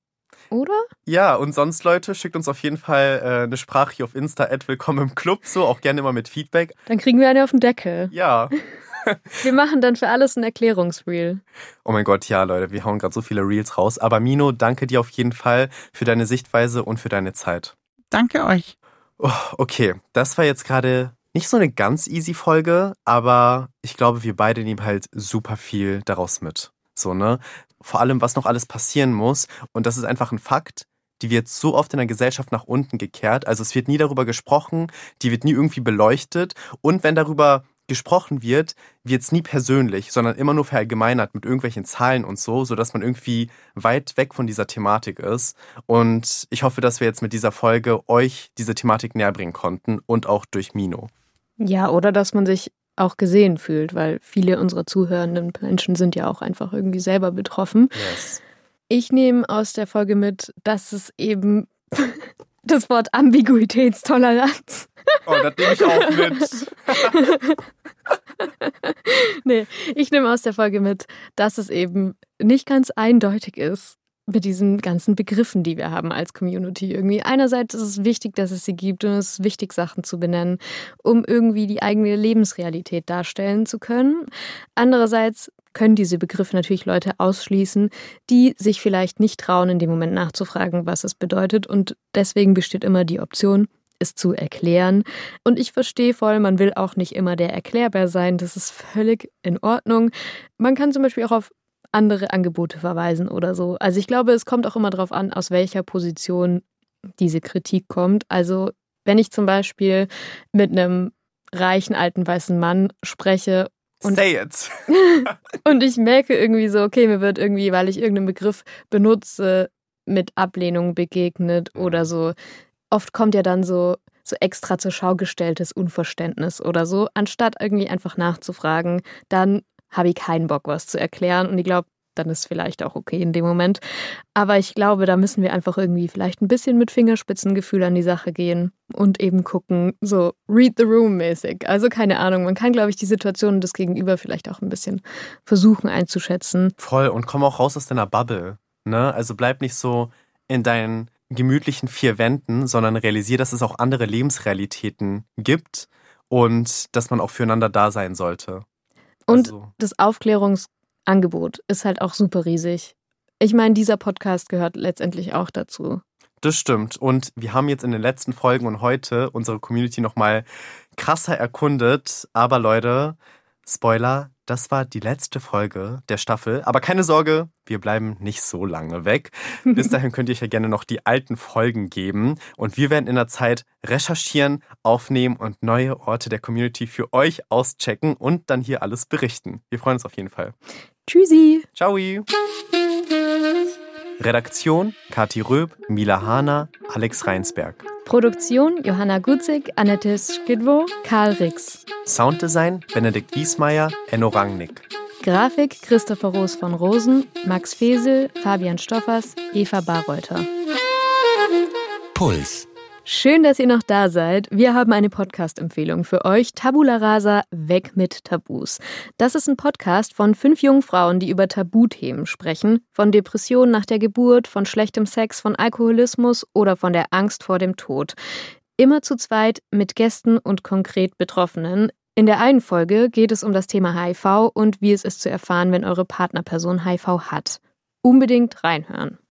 Oder? Ja, und sonst, Leute, schickt uns auf jeden Fall äh, eine Sprache hier auf Insta, willkommen im Club, so auch gerne immer mit Feedback. Dann kriegen wir eine auf den Deckel. Ja. wir machen dann für alles ein Erklärungsreel. Oh mein Gott, ja, Leute, wir hauen gerade so viele Reels raus. Aber Mino, danke dir auf jeden Fall für deine Sichtweise und für deine Zeit. Danke euch. Oh, okay, das war jetzt gerade nicht so eine ganz easy Folge, aber ich glaube, wir beide nehmen halt super viel daraus mit. So, ne? Vor allem, was noch alles passieren muss. Und das ist einfach ein Fakt. Die wird so oft in der Gesellschaft nach unten gekehrt. Also es wird nie darüber gesprochen, die wird nie irgendwie beleuchtet. Und wenn darüber gesprochen wird, wird es nie persönlich, sondern immer nur verallgemeinert mit irgendwelchen Zahlen und so, sodass man irgendwie weit weg von dieser Thematik ist. Und ich hoffe, dass wir jetzt mit dieser Folge euch diese Thematik näher bringen konnten und auch durch Mino. Ja, oder dass man sich auch gesehen fühlt, weil viele unserer zuhörenden Menschen sind ja auch einfach irgendwie selber betroffen. Yes. Ich nehme aus der Folge mit, dass es eben das Wort Ambiguitätstoleranz. Oh, das nehme ich auch mit. nee, ich nehme aus der Folge mit, dass es eben nicht ganz eindeutig ist, mit diesen ganzen Begriffen, die wir haben als Community irgendwie. Einerseits ist es wichtig, dass es sie gibt und es ist wichtig, Sachen zu benennen, um irgendwie die eigene Lebensrealität darstellen zu können. Andererseits können diese Begriffe natürlich Leute ausschließen, die sich vielleicht nicht trauen, in dem Moment nachzufragen, was es bedeutet. Und deswegen besteht immer die Option, es zu erklären. Und ich verstehe voll, man will auch nicht immer der Erklärbär sein. Das ist völlig in Ordnung. Man kann zum Beispiel auch auf andere Angebote verweisen oder so. Also ich glaube, es kommt auch immer darauf an, aus welcher Position diese Kritik kommt. Also wenn ich zum Beispiel mit einem reichen alten weißen Mann spreche und, Say it. und ich merke irgendwie so, okay, mir wird irgendwie, weil ich irgendeinen Begriff benutze, mit Ablehnung begegnet oder mhm. so. Oft kommt ja dann so, so extra zur Schau gestelltes Unverständnis oder so, anstatt irgendwie einfach nachzufragen, dann habe ich keinen Bock, was zu erklären. Und ich glaube, dann ist vielleicht auch okay in dem Moment. Aber ich glaube, da müssen wir einfach irgendwie vielleicht ein bisschen mit Fingerspitzengefühl an die Sache gehen und eben gucken, so read the room mäßig. Also keine Ahnung, man kann, glaube ich, die Situation des Gegenüber vielleicht auch ein bisschen versuchen einzuschätzen. Voll und komm auch raus aus deiner Bubble. Ne? Also bleib nicht so in deinen gemütlichen vier Wänden, sondern realisier, dass es auch andere Lebensrealitäten gibt und dass man auch füreinander da sein sollte. Und also. das Aufklärungs Angebot ist halt auch super riesig. Ich meine, dieser Podcast gehört letztendlich auch dazu. Das stimmt. Und wir haben jetzt in den letzten Folgen und heute unsere Community nochmal krasser erkundet. Aber Leute, Spoiler, das war die letzte Folge der Staffel. Aber keine Sorge, wir bleiben nicht so lange weg. Bis dahin könnt ihr euch ja gerne noch die alten Folgen geben. Und wir werden in der Zeit recherchieren, aufnehmen und neue Orte der Community für euch auschecken und dann hier alles berichten. Wir freuen uns auf jeden Fall. Tschüssi. Ciao. Redaktion Kati Röb, Mila Hahner, Alex Reinsberg. Produktion Johanna Gutzig, Annette Skidwo, Karl Rix. Sounddesign Benedikt Wiesmeier, Enno Rangnick. Grafik Christopher Roos von Rosen, Max Fesel, Fabian Stoffers, Eva Barreuter. Puls. Schön, dass ihr noch da seid. Wir haben eine Podcast-Empfehlung für euch. Tabula Rasa, weg mit Tabus. Das ist ein Podcast von fünf jungen Frauen, die über Tabuthemen sprechen. Von Depressionen nach der Geburt, von schlechtem Sex, von Alkoholismus oder von der Angst vor dem Tod. Immer zu zweit mit Gästen und konkret Betroffenen. In der einen Folge geht es um das Thema HIV und wie es ist zu erfahren, wenn eure Partnerperson HIV hat. Unbedingt reinhören.